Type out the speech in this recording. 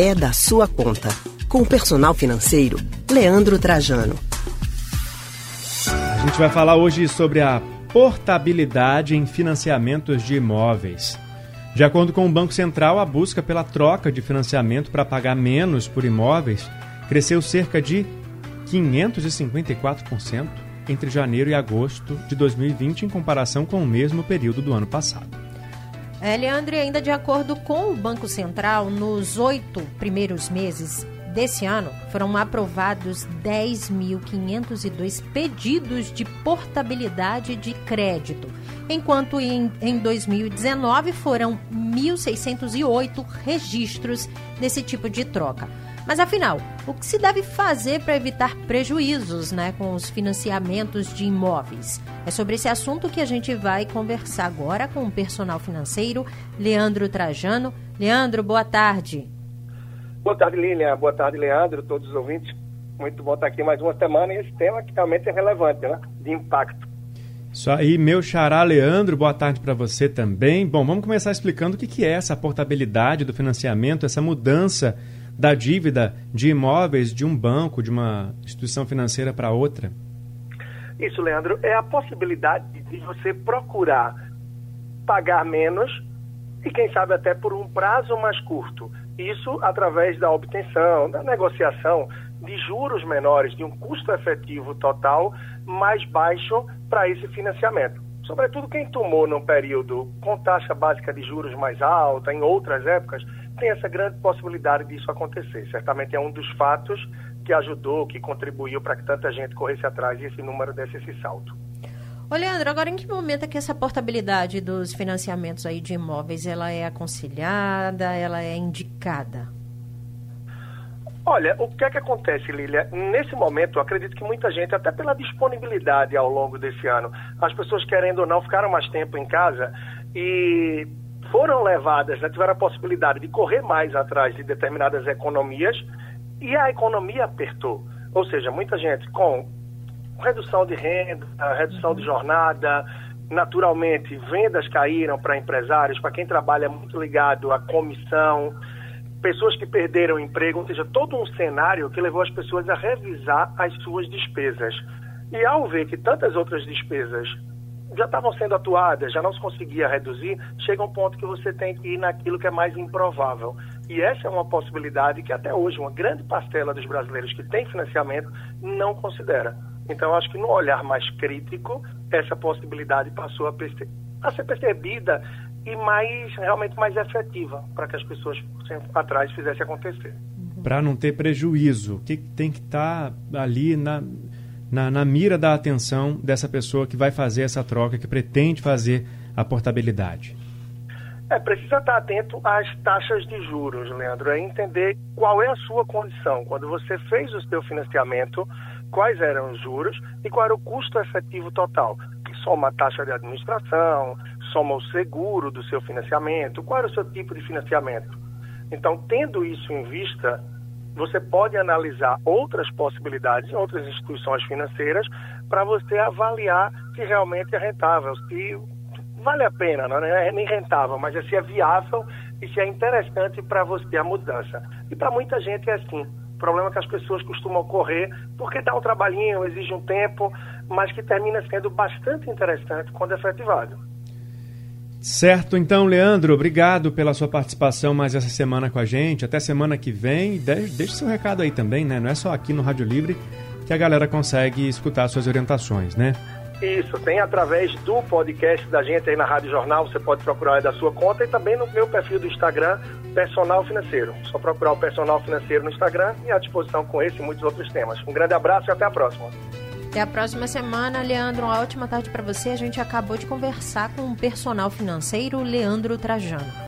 é da sua conta. Com o personal financeiro, Leandro Trajano. A gente vai falar hoje sobre a portabilidade em financiamentos de imóveis. De acordo com o Banco Central, a busca pela troca de financiamento para pagar menos por imóveis cresceu cerca de 554% entre janeiro e agosto de 2020 em comparação com o mesmo período do ano passado. É, ainda de acordo com o Banco Central, nos oito primeiros meses desse ano, foram aprovados 10.502 pedidos de portabilidade de crédito, enquanto em, em 2019 foram 1.608 registros desse tipo de troca. Mas afinal, o que se deve fazer para evitar prejuízos né, com os financiamentos de imóveis? É sobre esse assunto que a gente vai conversar agora com o personal financeiro Leandro Trajano. Leandro, boa tarde. Boa tarde, Lilian. Boa tarde, Leandro, todos os ouvintes. Muito bom estar aqui mais uma semana e esse tema que realmente é relevante, né? De impacto. Isso aí, meu xará Leandro, boa tarde para você também. Bom, vamos começar explicando o que, que é essa portabilidade do financiamento, essa mudança da dívida de imóveis de um banco, de uma instituição financeira para outra? Isso, Leandro, é a possibilidade de você procurar pagar menos e, quem sabe, até por um prazo mais curto. Isso através da obtenção, da negociação de juros menores, de um custo efetivo total mais baixo para esse financiamento. Sobretudo quem tomou num período com taxa básica de juros mais alta, em outras épocas, tem essa grande possibilidade disso acontecer. Certamente é um dos fatos que ajudou, que contribuiu para que tanta gente corresse atrás e esse número desse esse salto. Ô Leandro, agora em que momento é que essa portabilidade dos financiamentos aí de imóveis ela é aconselhada, ela é indicada? Olha, o que é que acontece, Lília? Nesse momento, acredito que muita gente, até pela disponibilidade ao longo desse ano, as pessoas querendo ou não ficaram mais tempo em casa e foram levadas, né, tiveram a possibilidade de correr mais atrás de determinadas economias e a economia apertou. Ou seja, muita gente com redução de renda, redução de jornada, naturalmente vendas caíram para empresários, para quem trabalha muito ligado à comissão, pessoas que perderam o emprego, ou seja, todo um cenário que levou as pessoas a revisar as suas despesas. E ao ver que tantas outras despesas já estavam sendo atuadas, já não se conseguia reduzir, chega um ponto que você tem que ir naquilo que é mais improvável. E essa é uma possibilidade que até hoje uma grande parcela dos brasileiros que tem financiamento não considera. Então, acho que no olhar mais crítico, essa possibilidade passou a, a ser percebida e mais realmente mais efetiva para que as pessoas atrás fizessem acontecer. Para não ter prejuízo, o que tem que estar tá ali na, na, na mira da atenção dessa pessoa que vai fazer essa troca, que pretende fazer a portabilidade? É, precisa estar atento às taxas de juros, Leandro, é entender qual é a sua condição. Quando você fez o seu financiamento, quais eram os juros e qual era o custo efetivo total. Que soma a taxa de administração, soma o seguro do seu financiamento, qual era o seu tipo de financiamento. Então, tendo isso em vista, você pode analisar outras possibilidades outras instituições financeiras para você avaliar se realmente é rentável, se vale a pena, não é nem rentável, mas é se é viável e se é interessante para você a mudança. E para muita gente é assim. O problema é que as pessoas costumam correr porque dá um trabalhinho, exige um tempo, mas que termina sendo bastante interessante quando efetivado. Certo, então, Leandro, obrigado pela sua participação mais essa semana com a gente. Até semana que vem. Deixe seu recado aí também, né? Não é só aqui no Rádio Livre que a galera consegue escutar suas orientações, né? Isso, tem através do podcast da gente aí na Rádio Jornal, você pode procurar aí da sua conta e também no meu perfil do Instagram, Personal Financeiro. Só procurar o Personal Financeiro no Instagram e à disposição com esse e muitos outros temas. Um grande abraço e até a próxima. Até a próxima semana, Leandro. Uma ótima tarde para você. A gente acabou de conversar com o personal financeiro Leandro Trajano.